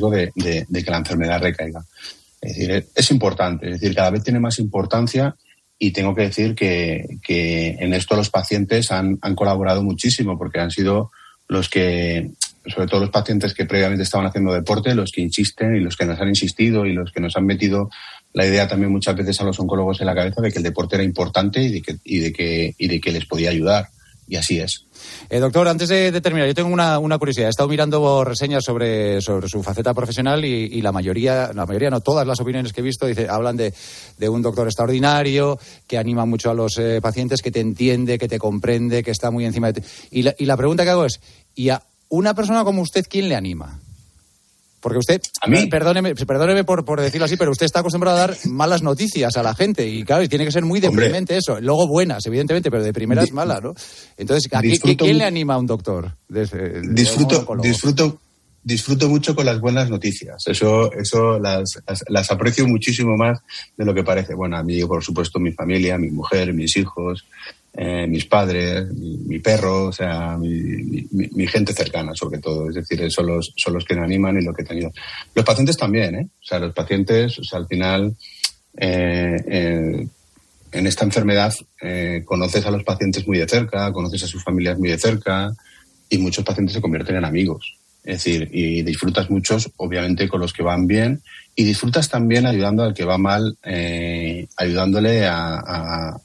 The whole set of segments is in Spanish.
de, que la enfermedad recaiga. Es decir, es importante, es decir, cada vez tiene más importancia y tengo que decir que, en esto los pacientes han, colaborado muchísimo porque han sido los que, sobre todo los pacientes que previamente estaban haciendo deporte, los que insisten y los que nos han insistido y los que nos han metido la idea también muchas veces a los oncólogos en la cabeza de que el deporte era importante y de que, y de que les podía ayudar. Y así es. Eh, doctor, antes de, terminar, yo tengo una, curiosidad. He estado mirando reseñas sobre, sobre su faceta profesional y, la mayoría, la mayoría, no todas las opiniones que he visto, dice, hablan de, un doctor extraordinario, que anima mucho a los eh, pacientes, que te entiende, que te comprende, que está muy encima de ti. Y la, y la pregunta que hago es, ¿y a una persona como usted quién le anima? Porque usted, ¿A mí? perdóneme, perdóneme por, por, decirlo así, pero usted está acostumbrado a dar malas noticias a la gente y claro, y tiene que ser muy deprimente eso. Luego buenas, evidentemente, pero de primeras malas, ¿no? Entonces, ¿a quién le anima a un doctor? disfruto, disfruto, disfruto mucho con las buenas noticias. Eso, eso las, las, aprecio muchísimo más de lo que parece. Bueno, a mí, por supuesto, mi familia, mi mujer, mis hijos, eh, mis padres, mi, perro, o sea, mi, gente cercana, sobre todo. Es decir, son los, son los que me animan y lo que he tenido. Los pacientes también, ¿eh? O sea, los pacientes, o sea, al final, eh, eh, en esta enfermedad conoces a los pacientes muy de cerca, conoces a sus familias muy de cerca y muchos pacientes se convierten en amigos. Es decir, y disfrutas muchos, obviamente, con los que van bien y disfrutas también ayudando al que va mal, ayudándole a,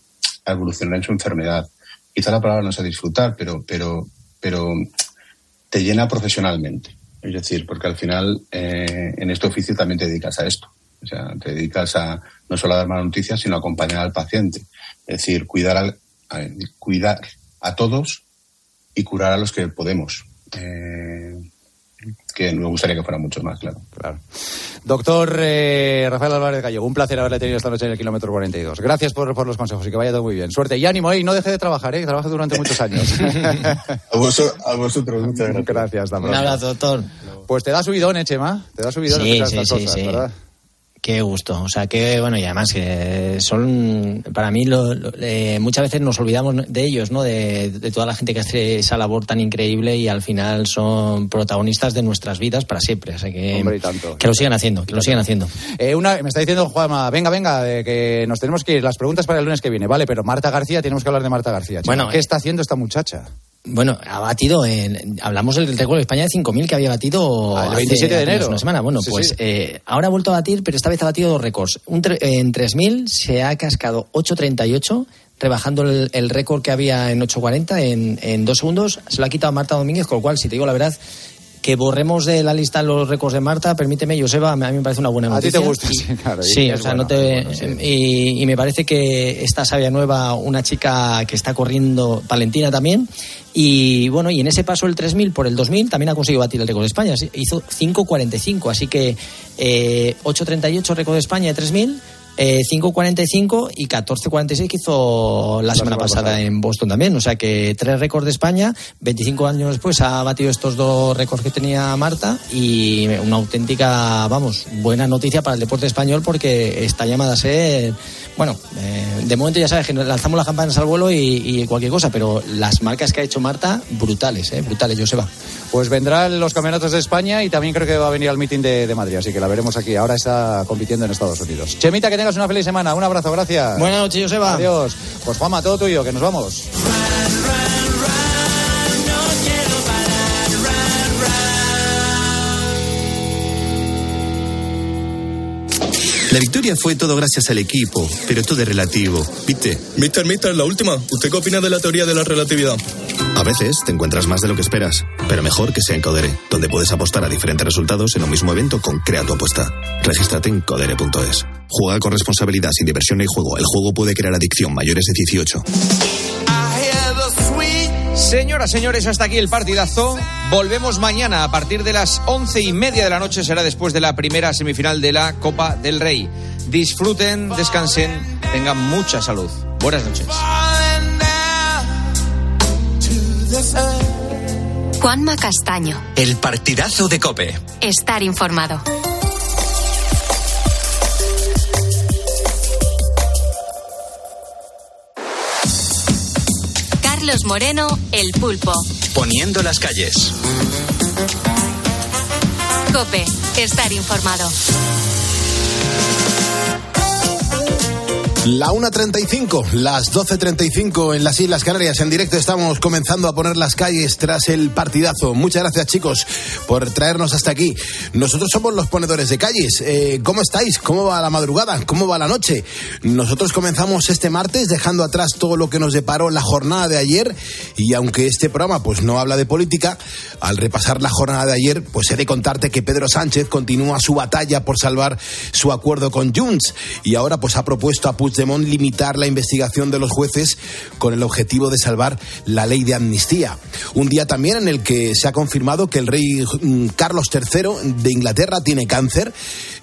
evolucionar en su enfermedad. Quizá la palabra no sea disfrutar, pero, pero, pero te llena profesionalmente. Es decir, porque al final eh, en este oficio también te dedicas a esto. O sea, te dedicas a no solo a dar malas noticias, sino a acompañar al paciente. Es decir, cuidar, al, cuidar a todos y curar a los que podemos. Eh, que me gustaría que fuera mucho más, claro. claro. Doctor eh, Rafael Álvarez Gallego, un placer haberle tenido esta noche en el kilómetro 42. Gracias por, por los consejos y que vaya todo muy bien. Suerte y ánimo, ¿eh? y no deje de trabajar, ¿eh? trabaje durante muchos años. a, vosotros, a vosotros, muchas gracias. Gracias, Un abrazo, doctor. Pues te da subidón, ¿eh, Chema? Te da subidón sí, sí, sí, cosas, ¿verdad? Qué gusto. O sea, que bueno, y además que son, para mí, lo, eh, muchas veces nos olvidamos de ellos, ¿no? De, toda la gente que hace esa labor tan increíble y al final son protagonistas de nuestras vidas para siempre. O sea, que, que lo sigan haciendo, que lo sigan haciendo. Eh, una, me está diciendo Juanma, venga, venga, que nos tenemos que ir. Las preguntas para el lunes que viene, vale, pero Marta García, tenemos que hablar de Marta García. Bueno, ¿qué está haciendo esta muchacha? Bueno, ha batido, en, hablamos del récord de España de 5.000 que había batido ah, el 27 de enero. Una semana. Bueno, pues Eh, ahora ha vuelto a batir, pero esta vez ha batido dos récords. Un en 3.000 se ha cascado 8.38, rebajando el, récord que había en 8.40 en, en dos segundos. Se lo ha quitado Marta Domínguez, con lo cual, si te digo la verdad, que borremos de la lista los récords de Marta, permíteme, Joseba, a mí me parece una buena noticia. A ti te gusta, sí, claro. Sí, o sea, no te... y, me parece que esta Sabia Nueva, una chica que está corriendo, Valentina también, y bueno, y en ese paso el 3000 por el 2000 también ha conseguido batir el récord de España, hizo 5.45, así que eh, 8.38 récord de España de 3000 eh, 5.45 y 14.46 que hizo la, semana, pasada, en Boston también. O sea que tres récords de España. 25 años después ha batido estos dos récords que tenía Marta y una auténtica, vamos, buena noticia para el deporte español porque está llamada a ser, bueno, eh, de momento ya sabes que lanzamos las campanas al vuelo y, cualquier cosa, pero las marcas que ha hecho Marta, brutales, eh, brutales, Joseba. Pues vendrán los campeonatos de España y también creo que va a venir al meeting de, de Madrid, así que la veremos aquí. Ahora está compitiendo en Estados Unidos. Chemita, que tengas una feliz semana. Un abrazo, gracias. Buenas noches, Joseba. Adiós. Pues Juanma, todo tuyo, que nos vamos. La victoria fue todo gracias al equipo, pero todo es relativo, ¿viste? Mister, mister, la última. ¿Usted qué opina de la teoría de la relatividad? A veces te encuentras más de lo que esperas, pero mejor que sea en Codere, donde puedes apostar a diferentes resultados en un mismo evento con Crea tu apuesta. Regístrate en codere.es. Juega con responsabilidad, sin diversión y juego. El juego puede crear adicción mayores de 18. Señoras, señores, hasta aquí el partidazo. Volvemos mañana a partir de las once y media de la noche. Será después de la primera semifinal de la Copa del Rey. Disfruten, descansen, tengan mucha salud. Buenas noches. Juanma Castaño. El partidazo de Cope. Estar informado. Carlos Moreno, El Pulpo. Poniendo las calles. Cope Estar informado. La 1.35, las 12.35 en las Islas Canarias. En directo estamos comenzando a poner las calles tras el partidazo. Muchas gracias chicos por traernos hasta aquí. Nosotros somos los ponedores de calles. Eh, ¿Cómo estáis? ¿Cómo va la madrugada? ¿Cómo va la noche? Nosotros comenzamos este martes dejando atrás todo lo que nos deparó la jornada de ayer y aunque este programa pues no habla de política, al repasar la jornada de ayer pues he de contarte que Pedro Sánchez continúa su batalla por salvar su acuerdo con Junts y ahora pues ha propuesto a Puigdemont limitar la investigación de los jueces con el objetivo de salvar la ley de amnistía. Un día también en el que se ha confirmado que el rey mm, Carlos III de Inglaterra tiene cáncer.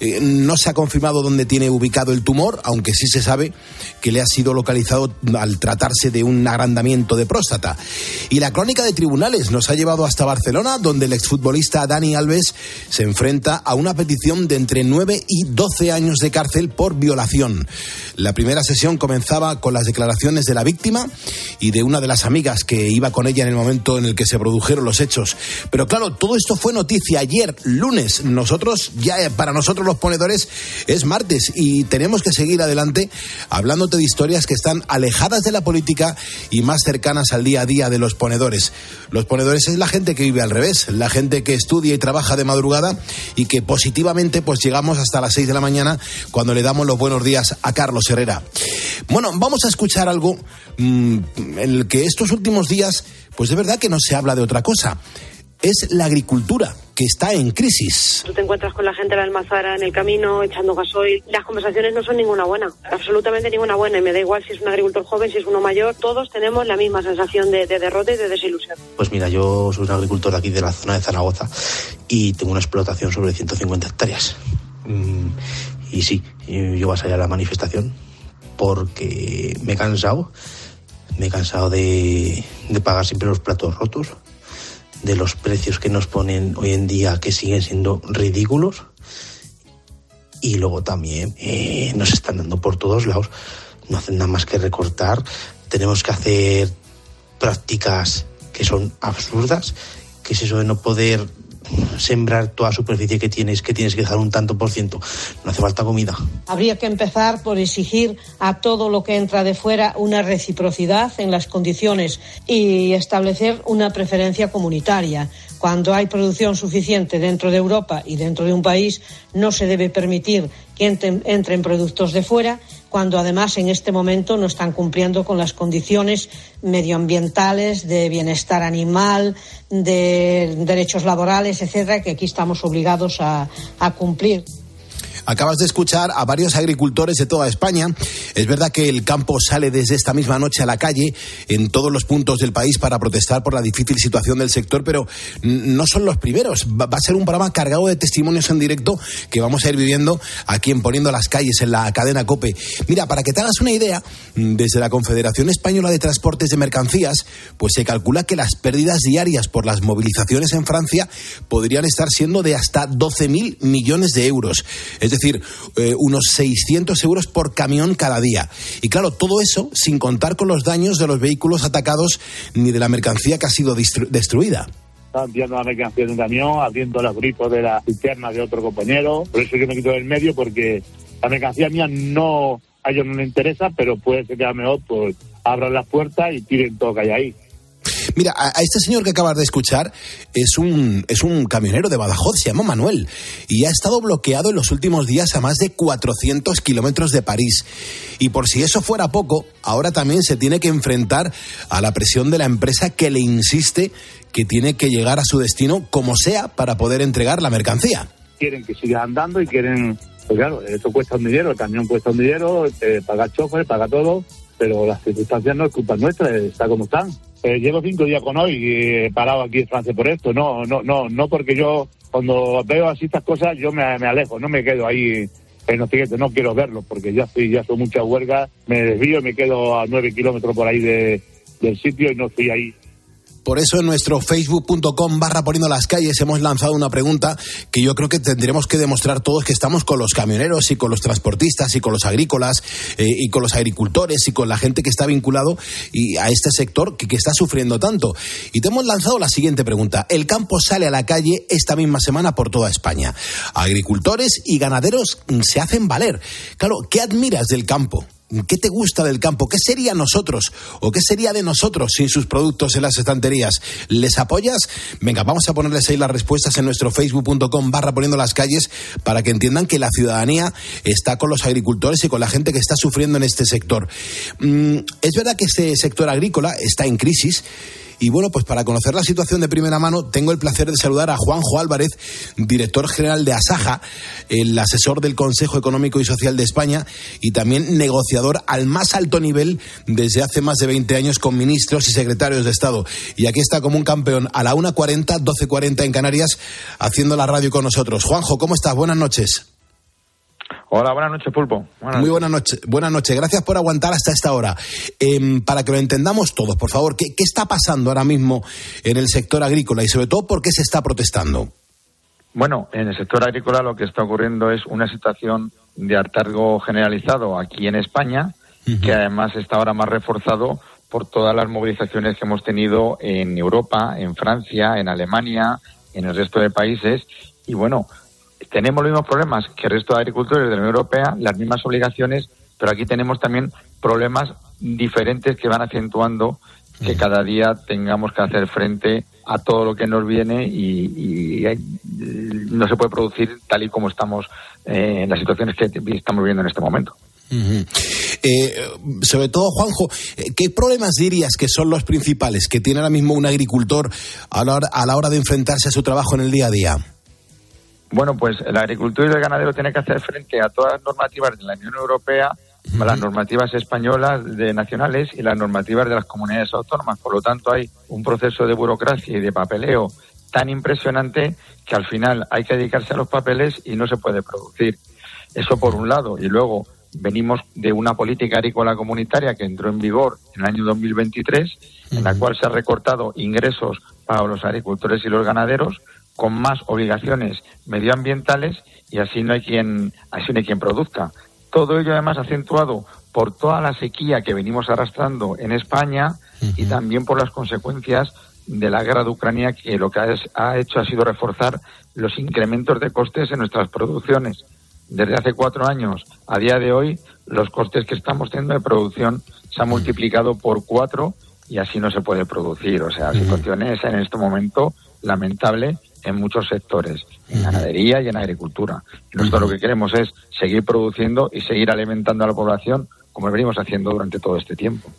Eh, no se ha confirmado dónde tiene ubicado el tumor, aunque sí se sabe que le ha sido localizado al tratarse de un agrandamiento de próstata. Y la crónica de tribunales nos ha llevado hasta Barcelona, donde el exfutbolista Dani Alves se enfrenta a una petición de entre 9 y 12 años de cárcel por violación. La primera sesión comenzaba con las declaraciones de la víctima y de una de las amigas que iba con ella en el momento en el que se produjeron los hechos. Pero claro, todo esto fue noticia ayer, lunes. Nosotros, ya eh, para nosotros los ponedores, es martes y tenemos que seguir adelante hablándote de historias que están alejadas de la política y más cercanas al día a día de los ponedores. Los ponedores es la gente que vive al revés, la gente que estudia y trabaja de madrugada y que positivamente pues llegamos hasta las 6 de la mañana cuando le damos los buenos días a Carlos Herrera. Bueno, vamos a escuchar algo mm, en el que estos últimos días, pues de verdad que no se habla de otra cosa. Es la agricultura, que está en crisis. Tú te encuentras con la gente de la almazara en el camino, echando gasoil. Las conversaciones no son ninguna buena, absolutamente ninguna buena. Y me da igual si es un agricultor joven, si es uno mayor. Todos tenemos la misma sensación de, de derrota y de desilusión. Pues mira, yo soy un agricultor aquí de la zona de Zaragoza y tengo una explotación sobre 150 hectáreas. Mm, y sí, yo vas allá a la manifestación porque me he cansado, me he cansado de, pagar siempre los platos rotos, de los precios que nos ponen hoy en día que siguen siendo ridículos y luego también eh, nos están dando por todos lados, no hacen nada más que recortar, tenemos que hacer prácticas que son absurdas, que es eso de no poder sembrar toda superficie que tienes, que tienes que dejar un tanto por ciento. No hace falta comida. Habría que empezar por exigir a todo lo que entra de fuera una reciprocidad en las condiciones y establecer una preferencia comunitaria. Cuando hay producción suficiente dentro de Europa y dentro de un país, no se debe permitir que entren, productos de fuera, cuando además en este momento no están cumpliendo con las condiciones medioambientales, de bienestar animal, de derechos laborales, etcétera, que aquí estamos obligados a cumplir. Acabas de escuchar a varios agricultores de toda España. Es verdad que el campo sale desde esta misma noche a la calle en todos los puntos del país para protestar por la difícil situación del sector, pero no son los primeros. Va a ser un programa cargado de testimonios en directo que vamos a ir viviendo aquí en Poniendo las Calles en la cadena COPE. Mira, para que te hagas una idea, desde la Confederación Española de Transportes de Mercancías, pues se calcula que las pérdidas diarias por las movilizaciones en Francia podrían estar siendo de hasta 12.000 millones de euros. Decir, eh, unos 600 euros por camión cada día. Y claro, todo eso sin contar con los daños de los vehículos atacados ni de la mercancía que ha sido destruida están tirando la mercancía de un camión, haciendo los grifos de la cisterna de otro compañero. Por eso yo me quito del medio, porque la mercancía mía no, a ellos no les interesa, pero puede ser que a lo mejor pues abran las puertas y tiren todo que hay ahí. Mira, a, este señor que acabas de escuchar es un, es un camionero de Badajoz, se llama Manuel, y ha estado bloqueado en los últimos días a más de 400 kilómetros de París. Y por si eso fuera poco, ahora también se tiene que enfrentar a la presión de la empresa que le insiste que tiene que llegar a su destino como sea para poder entregar la mercancía. Quieren que siga andando y quieren, pues claro, esto cuesta un dinero, el camión cuesta un dinero, eh, paga chofer, paga todo, pero las circunstancias no es culpa nuestra, está como están. Eh, llevo cinco días con hoy y parado aquí en Francia por esto. No, no, no, no porque yo cuando veo así estas cosas yo me, alejo, no me quedo ahí en los siguientes, no quiero verlo porque ya estoy, ya son muchas huelgas, me desvío, me quedo a nueve kilómetros por ahí de, del sitio y no estoy ahí Por eso en nuestro facebook.com barra poniendo las calles hemos lanzado una pregunta que yo creo que tendremos que demostrar todos que estamos con los camioneros y con los transportistas y con los agrícolas eh, y con los agricultores y con la gente que está vinculado y a este sector que, que está sufriendo tanto. Y te hemos lanzado la siguiente pregunta. El campo sale a la calle esta misma semana por toda España. Agricultores y ganaderos se hacen valer. Claro, ¿qué admiras del campo? ¿Qué te gusta del campo? ¿Qué sería nosotros? ¿O qué sería de nosotros sin sus productos en las estanterías? ¿Les apoyas? Venga, vamos a ponerles ahí las respuestas en nuestro facebook.com barra poniendo las calles para que entiendan que la ciudadanía está con los agricultores y con la gente que está sufriendo en este sector. Mm, es verdad que este sector agrícola está en crisis y bueno, pues para conocer la situación de primera mano, tengo el placer de saludar a Juanjo Álvarez, director general de Asaja, el asesor del Consejo Económico y Social de España y también negociador al más alto nivel desde hace más de 20 años con ministros y secretarios de Estado. Y aquí está como un campeón a la 1.40, 12.40 en Canarias, haciendo la radio con nosotros. Juanjo, ¿cómo estás? Buenas noches. Hola, buenas noches, Pulpo. Muy buenas noches. Buenas noches. Gracias por aguantar hasta esta hora. Eh, para que lo entendamos todos, por favor, ¿qué, ¿qué está pasando ahora mismo en el sector agrícola y sobre todo por qué se está protestando? Bueno, en el sector agrícola lo que está ocurriendo es una situación de hartazgo generalizado aquí en España, que además está ahora más reforzado por todas las movilizaciones que hemos tenido en Europa, en Francia, en Alemania, en el resto de países. Y bueno, tenemos los mismos problemas que el resto de agricultores de la Unión Europea, las mismas obligaciones, pero aquí tenemos también problemas diferentes que van acentuando que cada día tengamos que hacer frente a todo lo que nos viene y, no se puede producir tal y como estamos eh, en las situaciones que estamos viviendo en este momento. Eh, sobre todo, Juanjo, eh, ¿qué problemas dirías que son los principales que tiene ahora mismo un agricultor a la hora, a la hora de enfrentarse a su trabajo en el día a día? Bueno, pues el agricultor y el ganadero tiene que hacer frente a todas las normativas de la Unión Europea, las normativas españolas de nacionales y las normativas de las comunidades autónomas. Por lo tanto, hay un proceso de burocracia y de papeleo tan impresionante que al final hay que dedicarse a los papeles y no se puede producir. Eso por un lado. Y luego venimos de una política agrícola comunitaria que entró en vigor en el año 2023, en la cual se ha recortado ingresos para los agricultores y los ganaderos con más obligaciones medioambientales y así no hay quien, así no hay quien produzca. Todo ello además acentuado por toda la sequía que venimos arrastrando en España y también por las consecuencias de la guerra de Ucrania que lo que ha hecho ha sido reforzar los incrementos de costes en nuestras producciones. Desde hace cuatro años a día de hoy, los costes que estamos teniendo de producción se han multiplicado por cuatro y así no se puede producir. O sea, la situación es en este momento lamentable en muchos sectores, en ganadería y en agricultura. Y nosotros lo que queremos es seguir produciendo y seguir alimentando a la población como venimos haciendo durante todo este tiempo.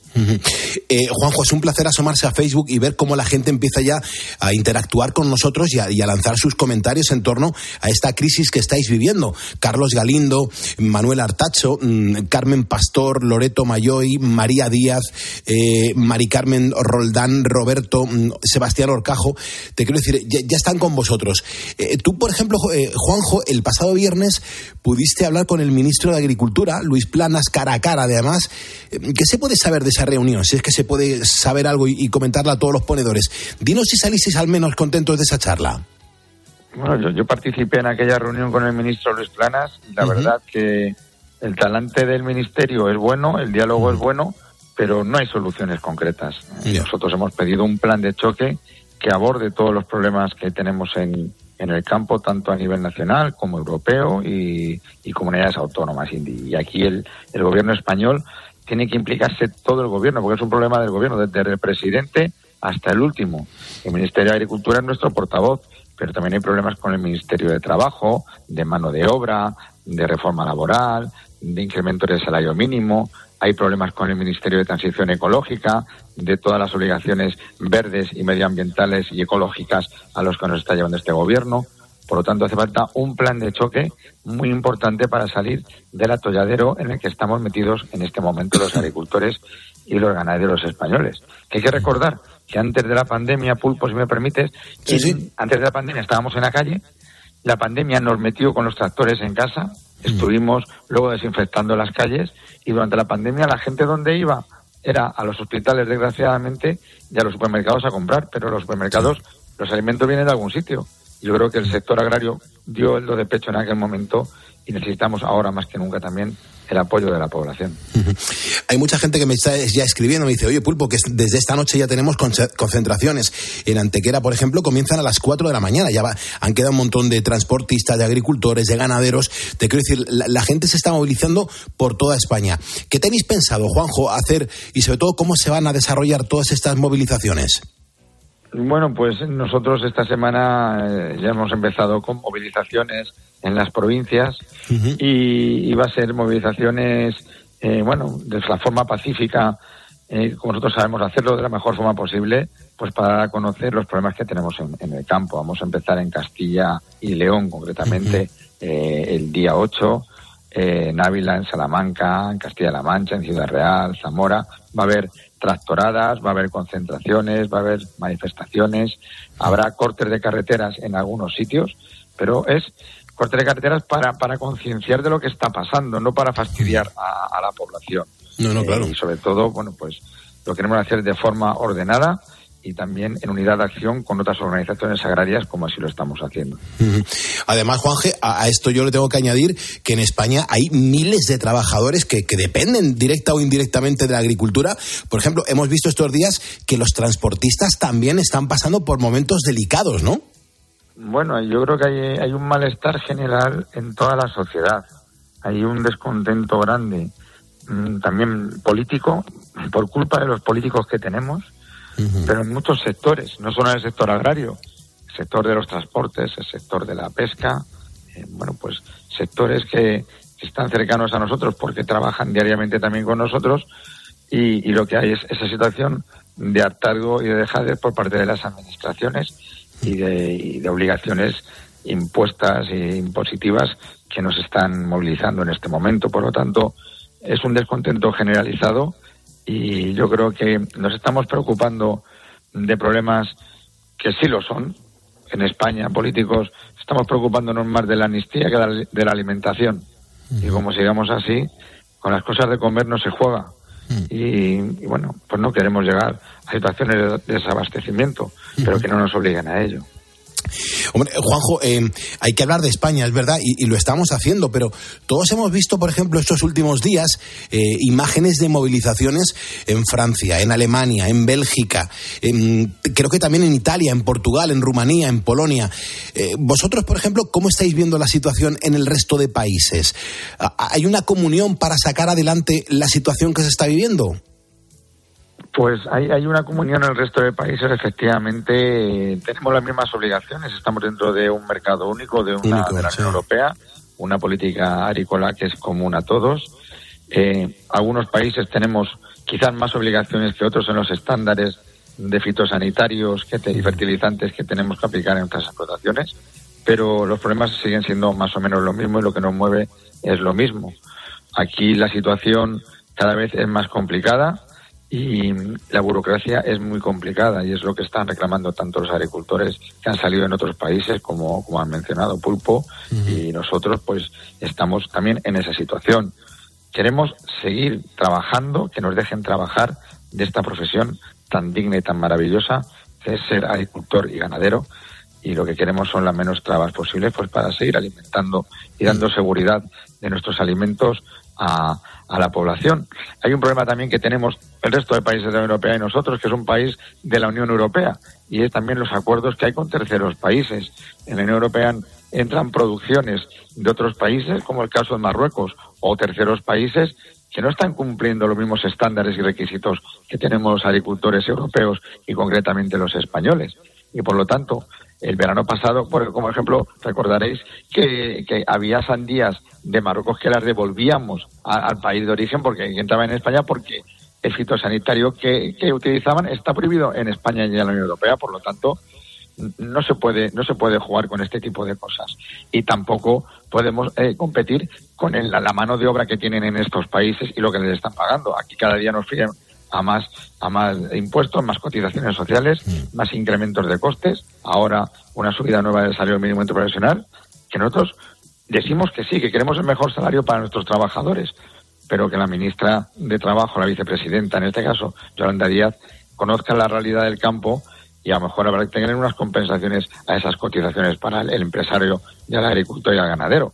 Eh, Juanjo, es un placer asomarse a Facebook y ver cómo la gente empieza ya a interactuar con nosotros y a, lanzar sus comentarios en torno a esta crisis que estáis viviendo. Carlos Galindo, Manuel Artacho, mm, Carmen Pastor, Loreto Mayoy, María Díaz, eh, Mari Carmen Roldán, Roberto, mm, Sebastián Orcajo. Te quiero decir, ya, están con vosotros. Eh, tú, por ejemplo, Juanjo, el pasado viernes pudiste hablar con el ministro de Agricultura, Luis Planas, cara a cara además. Eh, ¿Qué se puede saber de esa reunión? Si es que se puede saber algo y, comentarla a todos los ponedores. Dinos si salisteis al menos contentos de esa charla. Bueno, yo, participé en aquella reunión con el ministro Luis Planas y la verdad que el talante del ministerio es bueno, el diálogo es bueno, pero no hay soluciones concretas. Nosotros hemos pedido un plan de choque que aborde todos los problemas que tenemos en, en el campo, tanto a nivel nacional como europeo y, comunidades autónomas. Y, aquí el, el, gobierno español tiene que implicarse todo el gobierno, porque es un problema del gobierno, desde el presidente hasta el último. El Ministerio de Agricultura es nuestro portavoz, pero también hay problemas con el Ministerio de Trabajo, de mano de obra, de reforma laboral, de incremento del salario mínimo, hay problemas con el Ministerio de Transición Ecológica, de todas las obligaciones verdes y medioambientales y ecológicas a los que nos está llevando este gobierno. Por lo tanto, hace falta un plan de choque muy importante para salir del atolladero en el que estamos metidos en este momento los agricultores y los ganaderos españoles. Que hay que recordar que antes de la pandemia, Pulpo, si me permites, antes de la pandemia estábamos en la calle, la pandemia nos metió con los tractores en casa, estuvimos luego desinfectando las calles y durante la pandemia la gente donde iba era a los hospitales, desgraciadamente, y a los supermercados a comprar, pero los supermercados, los alimentos vienen de algún sitio. Yo creo que el sector agrario dio el do de pecho en aquel momento y necesitamos ahora más que nunca también el apoyo de la población. Hay mucha gente que me está ya escribiendo, me dice, oye Pulpo, que desde esta noche ya tenemos concentraciones. En Antequera, por ejemplo, comienzan a las 4 de la mañana. Ya va, han quedado un montón de transportistas, de agricultores, de ganaderos. Te quiero decir, la, la, gente se está movilizando por toda España. ¿Qué tenéis pensado, Juanjo, hacer y sobre todo cómo se van a desarrollar todas estas movilizaciones? Bueno, pues nosotros esta semana eh, ya hemos empezado con movilizaciones en las provincias y, y, va a ser movilizaciones, eh, bueno, de la forma pacífica, eh, como nosotros sabemos hacerlo de la mejor forma posible, pues para conocer los problemas que tenemos en, en el campo. Vamos a empezar en Castilla y León, concretamente, eh, el día 8, en Ávila, en Salamanca, en Castilla-La Mancha, en Ciudad Real, Zamora. Va a haber tractoradas, va a haber concentraciones, va a haber manifestaciones, habrá cortes de carreteras en algunos sitios, pero es cortes de carreteras para, para concienciar de lo que está pasando, no para fastidiar a, a la población. No, no, claro. Eh, y sobre todo, bueno, pues lo queremos hacer de forma ordenada y también en unidad de acción con otras organizaciones agrarias como así lo estamos haciendo. Además, Juanje, a, esto yo le tengo que añadir que en España hay miles de trabajadores que, que, dependen directa o indirectamente de la agricultura. Por ejemplo, hemos visto estos días que los transportistas también están pasando por momentos delicados, ¿no? Bueno, yo creo que hay, hay un malestar general en toda la sociedad. Hay un descontento grande, mm, también político, por culpa de los políticos que tenemos pero en muchos sectores, no solo en el sector agrario, el sector de los transportes, el sector de la pesca, eh, bueno, pues sectores que, están cercanos a nosotros porque trabajan diariamente también con nosotros y, y lo que hay es esa situación de hartazgo y de dejadez por parte de las administraciones y de, y de obligaciones impuestas e impositivas que nos están movilizando en este momento. Por lo tanto, es un descontento generalizado y yo creo que nos estamos preocupando de problemas que sí lo son en España, políticos, estamos preocupándonos más de la amnistía que de la alimentación. Y como sigamos así, con las cosas de comer no se juega. Y, y, bueno, pues no queremos llegar a situaciones de desabastecimiento, pero que no nos obliguen a ello. Hombre, Juanjo, eh, hay que hablar de España, es verdad, y, lo estamos haciendo, pero todos hemos visto, por ejemplo, estos últimos días eh, imágenes de movilizaciones en Francia, en Alemania, en Bélgica, en, creo que también en Italia, en Portugal, en Rumanía, en Polonia. Eh, vosotros, por ejemplo, ¿cómo estáis viendo la situación en el resto de países? ¿Hay una comunión para sacar adelante la situación que se está viviendo? Pues hay, hay, una comunión en el resto de países, efectivamente tenemos las mismas obligaciones, estamos dentro de un mercado único, de una único, de la Unión sí. Europea, una política agrícola que es común a todos. Eh, algunos países tenemos quizás más obligaciones que otros en los estándares de fitosanitarios que te, y fertilizantes que tenemos que aplicar en nuestras explotaciones, pero los problemas siguen siendo más o menos lo mismo y lo que nos mueve es lo mismo. Aquí la situación cada vez es más complicada, y la burocracia es muy complicada y es lo que están reclamando tanto los agricultores que han salido en otros países como, como han mencionado Pulpo uh -huh. y nosotros pues estamos también en esa situación. Queremos seguir trabajando, que nos dejen trabajar de esta profesión tan digna y tan maravillosa que es ser agricultor y ganadero y lo que queremos son las menos trabas posibles pues para seguir alimentando y dando seguridad de nuestros alimentos a, la población. Hay un problema también que tenemos el resto de países de la Unión Europea y nosotros, que es un país de la Unión Europea, y es también los acuerdos que hay con terceros países. En la Unión Europea entran producciones de otros países, como el caso de Marruecos, o terceros países que no están cumpliendo los mismos estándares y requisitos que tenemos los agricultores europeos y concretamente los españoles. Y por lo tanto, el verano pasado, por, como ejemplo, recordaréis que, había sandías de Marruecos que las devolvíamos al país de origen porque entraban en España porque el fitosanitario que, que, utilizaban está prohibido en España y en la Unión Europea, por lo tanto no se puede no se puede jugar con este tipo de cosas y tampoco podemos eh, competir con el, la, mano de obra que tienen en estos países y lo que les están pagando. Aquí cada día nos fíen a más a más impuestos, más cotizaciones sociales, mm. más incrementos de costes, ahora una subida nueva del salario mínimo interprofesional, que nosotros decimos que sí, que queremos el mejor salario para nuestros trabajadores, pero que la ministra de Trabajo, la vicepresidenta en este caso, Yolanda Díaz, conozca la realidad del campo y a lo mejor habrá que tener unas compensaciones a esas cotizaciones para el empresario y al agricultor y al ganadero.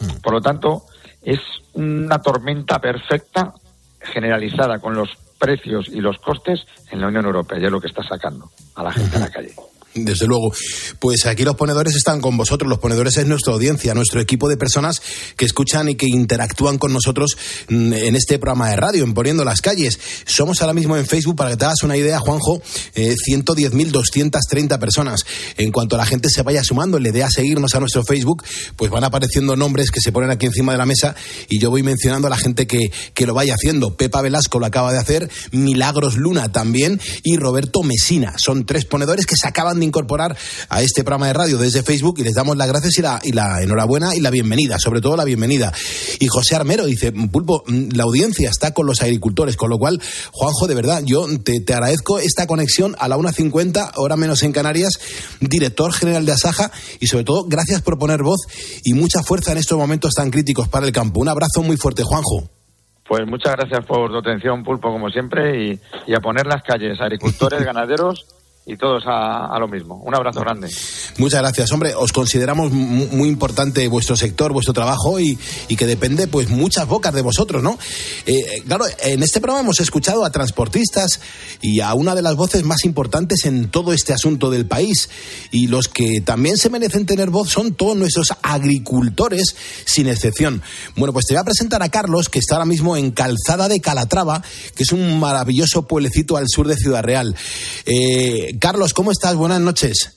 Mm. Por lo tanto, es una tormenta perfecta generalizada con los precios y los costes en la Unión Europea, y es lo que está sacando a la gente a la calle. Desde luego. Pues aquí los ponedores están con vosotros. Los ponedores es nuestra audiencia, nuestro equipo de personas que escuchan y que interactúan con nosotros mm, en este programa de radio, en Poniendo las Calles. Somos ahora mismo en Facebook, para que te hagas una idea, Juanjo, eh, 110.230 personas. En cuanto la gente se vaya sumando, le dé a seguirnos a nuestro Facebook, pues van apareciendo nombres que se ponen aquí encima de la mesa y yo voy mencionando a la gente que, que lo vaya haciendo. Pepa Velasco lo acaba de hacer, Milagros Luna también y Roberto Mesina. Son tres ponedores que se acaban de incorporar a este programa de radio desde Facebook y les damos las gracias y la, y la enhorabuena y la bienvenida, sobre todo la bienvenida. Y José Armero dice, Pulpo, la audiencia está con los agricultores, con lo cual, Juanjo, de verdad, yo te, te agradezco esta conexión a la 1.50, hora menos en Canarias, director general de Asaja, y sobre todo, gracias por poner voz y mucha fuerza en estos momentos tan críticos para el campo. Un abrazo muy fuerte, Juanjo. Pues muchas gracias por tu atención, Pulpo, como siempre, y a poner las calles, agricultores, ganaderos y todos a, lo mismo. Un abrazo grande. Muchas gracias, hombre. Os consideramos muy importante vuestro sector, vuestro trabajo y, que depende pues muchas bocas de vosotros, ¿no? Eh, claro, en este programa hemos escuchado a transportistas y a una de las voces más importantes en todo este asunto del país y los que también se merecen tener voz son todos nuestros agricultores, sin excepción. Bueno, pues te voy a presentar a Carlos, que está ahora mismo en Calzada de Calatrava, que es un maravilloso pueblecito al sur de Ciudad Real. Eh, Carlos, ¿cómo estás? Buenas noches.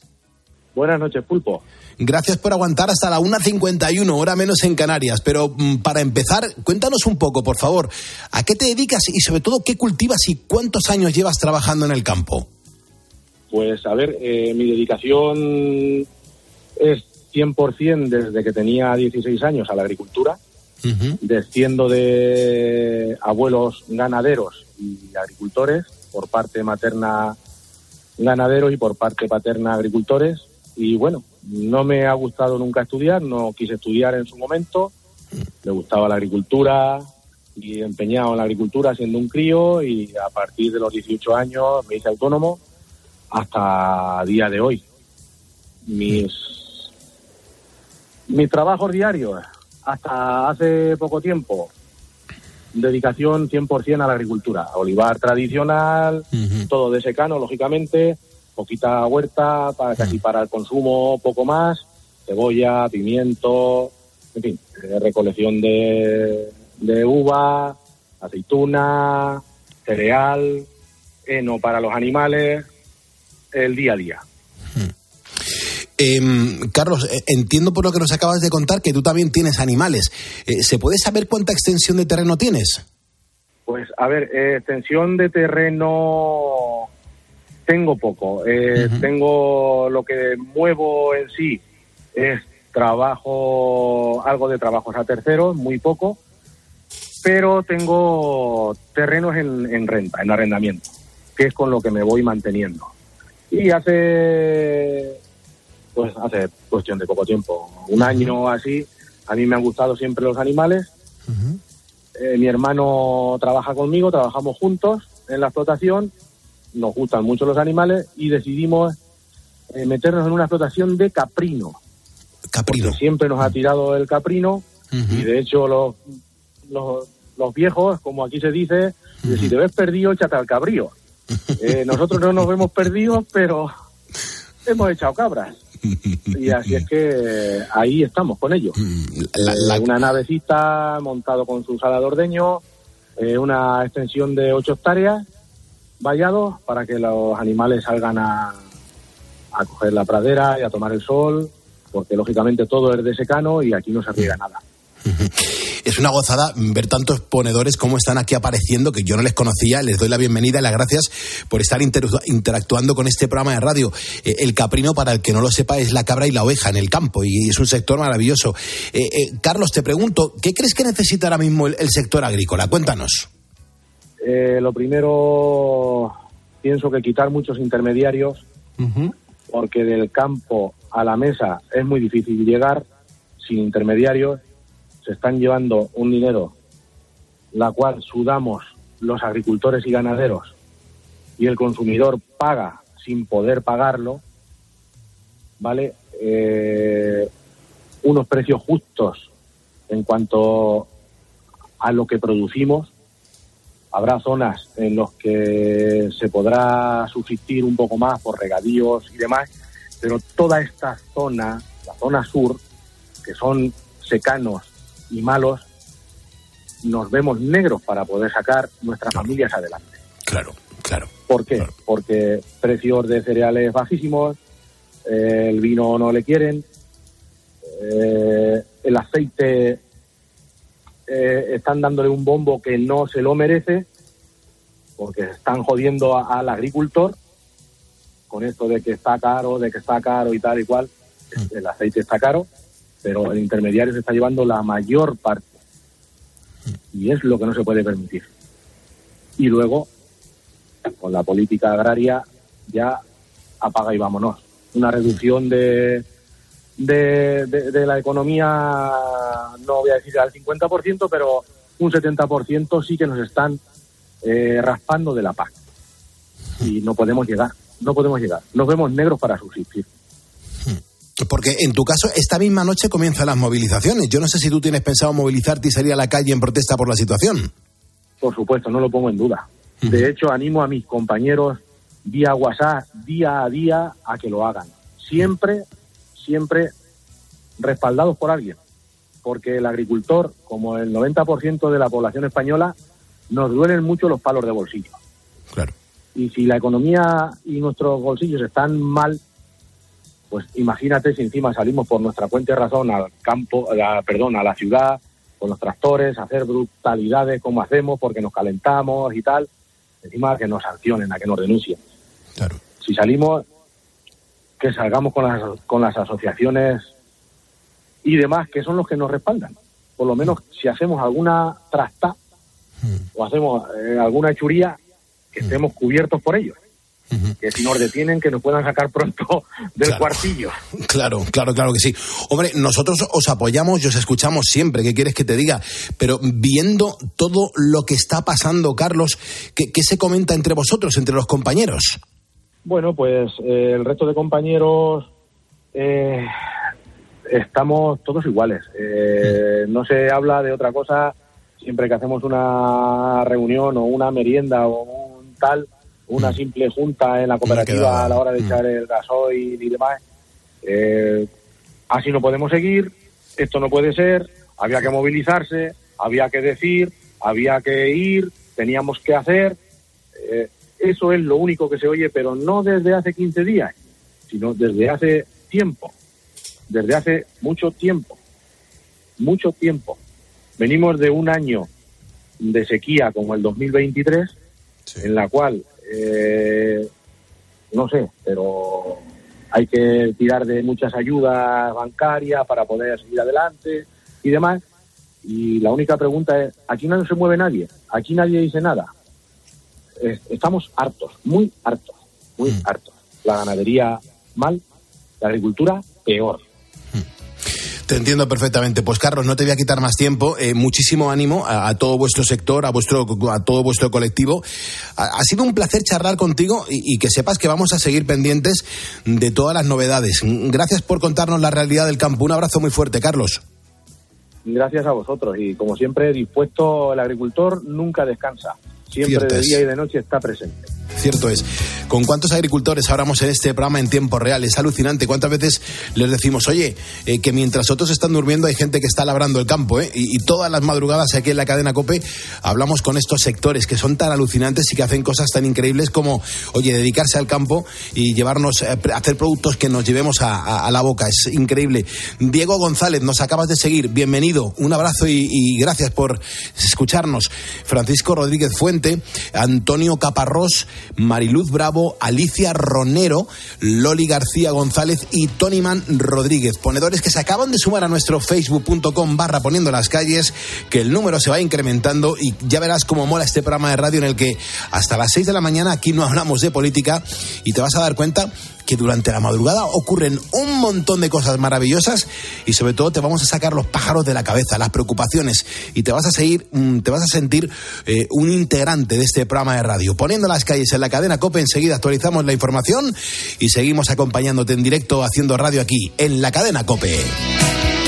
Buenas noches, Pulpo. Gracias por aguantar hasta la 1.51, hora menos en Canarias. Pero mm, para empezar, cuéntanos un poco, por favor, ¿a qué te dedicas y sobre todo qué cultivas y cuántos años llevas trabajando en el campo? Pues a ver, eh, mi dedicación es 100% desde que tenía 16 años a la agricultura. Desciendo de abuelos ganaderos y agricultores por parte materna ganaderos y por parte paterna agricultores. Y bueno, no me ha gustado nunca estudiar, no quise estudiar en su momento. Me gustaba la agricultura y empeñado en la agricultura siendo un crío y a partir de los 18 años me hice autónomo hasta día de hoy. Mis, mis trabajos diarios hasta hace poco tiempo dedicación 100% a la agricultura. Olivar tradicional, todo de secano, lógicamente, poquita huerta, para casi para el consumo poco más, cebolla, pimiento, en fin, eh, recolección de, de uva, aceituna, cereal, heno para los animales, el día a día. Em, Carlos, eh, entiendo por lo que nos acabas de contar que tú también tienes animales. Eh, ¿Se puede saber cuánta extensión de terreno tienes? Pues, a ver, eh, extensión de terreno tengo poco. Tengo lo que muevo en sí es trabajo, algo de trabajos a terceros, muy poco, pero tengo terrenos en, en renta, en arrendamiento, que es con lo que me voy manteniendo. Y hace pues hace cuestión de poco tiempo, un año así. A mí me han gustado siempre los animales. Eh, mi hermano trabaja conmigo, trabajamos juntos en la explotación, nos gustan mucho los animales y decidimos eh, meternos en una explotación de caprino. Caprino. siempre nos ha tirado el caprino y de hecho los, los, viejos, como aquí se dice, si te ves perdido, échate al cabrío. Eh, nosotros no nos vemos perdidos, pero hemos echado cabras y así es que ahí estamos con ellos. Mm, una navecita montado con su sala de ordeño, eh, una extensión de 8 hectáreas, vallados para que los animales salgan a, a coger la pradera y a tomar el sol, porque lógicamente todo es de secano y aquí no se riega nada es una gozada ver tantos ponedores como están aquí apareciendo, que yo no les conocía. Les doy la bienvenida y las gracias por estar interactuando con este programa de radio. Eh, el caprino, para el que no lo sepa, es la cabra y la oveja en el campo y es un sector maravilloso. Eh, eh, Carlos, te pregunto, ¿qué crees que necesita ahora mismo el, sector agrícola? Cuéntanos. lo primero, pienso que quitar muchos intermediarios, porque del campo a la mesa es muy difícil llegar sin intermediarios se están llevando un dinero la cual sudamos los agricultores y ganaderos y el consumidor paga sin poder pagarlo, ¿vale? Eh, unos precios justos en cuanto a lo que producimos. Habrá zonas en las que se podrá subsistir un poco más por regadíos y demás, pero toda esta zona, la zona sur, que son secanos y malos, nos vemos negros para poder sacar nuestras familias adelante. Claro, claro. ¿Por qué? Porque precios de cereales bajísimos, eh, el vino no le quieren, eh, el aceite eh, están dándole un bombo que no se lo merece, porque están jodiendo a- al agricultor con esto de que está caro, de que está caro y tal y cual. El aceite está caro, pero el intermediario se está llevando la mayor parte. Y es lo que no se puede permitir. Y luego, con la política agraria, ya apaga y vámonos. Una reducción de, de, de- la economía, no voy a decir al 50%, pero un 70% sí que nos están eh, raspando de la PAC. Y no podemos llegar, no podemos llegar. Nos vemos negros para subsistir. Porque en tu caso, esta misma noche comienzan las movilizaciones. Yo no sé si tú tienes pensado movilizarte y salir a la calle en protesta por la situación. Por supuesto, no lo pongo en duda. De hecho, animo a mis compañeros vía WhatsApp, día a día, a que lo hagan. Siempre, siempre respaldados por alguien. Porque el agricultor, como el 90% de la población española, nos duelen mucho los palos de bolsillo. Claro. Y si la economía y nuestros bolsillos están mal, pues imagínate si encima salimos por nuestra cuenta de razón al campo, la- perdón, a la ciudad, con los tractores, a hacer brutalidades como hacemos porque nos calentamos y tal, encima que nos sancionen, a que nos denuncien. Si salimos, que salgamos con las, con las asociaciones y demás, que son los que nos respaldan. Por lo menos si hacemos alguna trasta o hacemos eh, alguna hechuría, que estemos cubiertos por ellos. Que si nos detienen, que nos puedan sacar pronto del cuartillo. Claro, claro, claro que sí. Hombre, nosotros os apoyamos y os escuchamos siempre, ¿qué quieres que te diga? Pero viendo todo lo que está pasando, Carlos, ¿qué, qué se comenta entre vosotros, entre los compañeros? Bueno, pues eh, el resto de compañeros eh, estamos todos iguales. Eh, No se habla de otra cosa siempre que hacemos una reunión o una merienda o un tal, una simple junta en la cooperativa a la hora de echar el gasoil y demás. Eh, así no podemos seguir, esto no puede ser, había que movilizarse, había que decir, había que ir, teníamos que hacer. Eh, eso es lo único que se oye, pero no desde hace 15 días, sino desde hace tiempo, desde hace mucho tiempo, mucho tiempo. Venimos de un año de sequía como el 2023, en la cual, eh, no sé, pero hay que tirar de muchas ayudas bancarias para poder seguir adelante y demás. Y la única pregunta es, aquí no se mueve nadie, aquí nadie dice nada. Es- Estamos hartos, muy hartos, muy hartos. La ganadería mal, la agricultura peor. Te entiendo perfectamente. Pues Carlos, no te voy a quitar más tiempo. Eh, muchísimo ánimo a, a todo vuestro sector, a vuestro, a todo vuestro colectivo. Ha, ha sido un placer charlar contigo y, y que sepas que vamos a seguir pendientes de todas las novedades. Gracias por contarnos la realidad del campo. Un abrazo muy fuerte, Carlos. Gracias a vosotros y como siempre dispuesto, el agricultor nunca descansa. Siempre de día y de noche está presente. Cierto es. ¿Con cuántos agricultores hablamos en este programa en tiempo real? Es alucinante. ¿Cuántas veces les decimos, oye, eh, que mientras otros están durmiendo hay gente que está labrando el campo? ¿eh? Y, todas las madrugadas aquí en la cadena COPE hablamos con estos sectores que son tan alucinantes y que hacen cosas tan increíbles como, oye, dedicarse al campo y llevarnos, eh, hacer productos que nos llevemos a, la boca. Es increíble. Diego González, nos acabas de seguir. Bienvenido. Un abrazo y gracias por escucharnos. Francisco Rodríguez Fuente, Antonio Caparrós, Mariluz Bravo, Alicia Ronero, Loli García González y Tonyman Rodríguez. Ponedores que se acaban de sumar a nuestro facebook.com barra poniendo las calles, que el número se va incrementando y ya verás cómo mola este programa de radio en el que hasta las 6 de la mañana aquí no hablamos de política y te vas a dar cuenta que durante la madrugada ocurren un montón de cosas maravillosas y sobre todo te vamos a sacar los pájaros de la cabeza, las preocupaciones y te vas a seguir, mm, te vas a sentir eh, un integrante de este programa de radio. Poniendo las calles en la cadena COPE, enseguida actualizamos la información y seguimos acompañándote en directo haciendo radio aquí en la cadena COPE.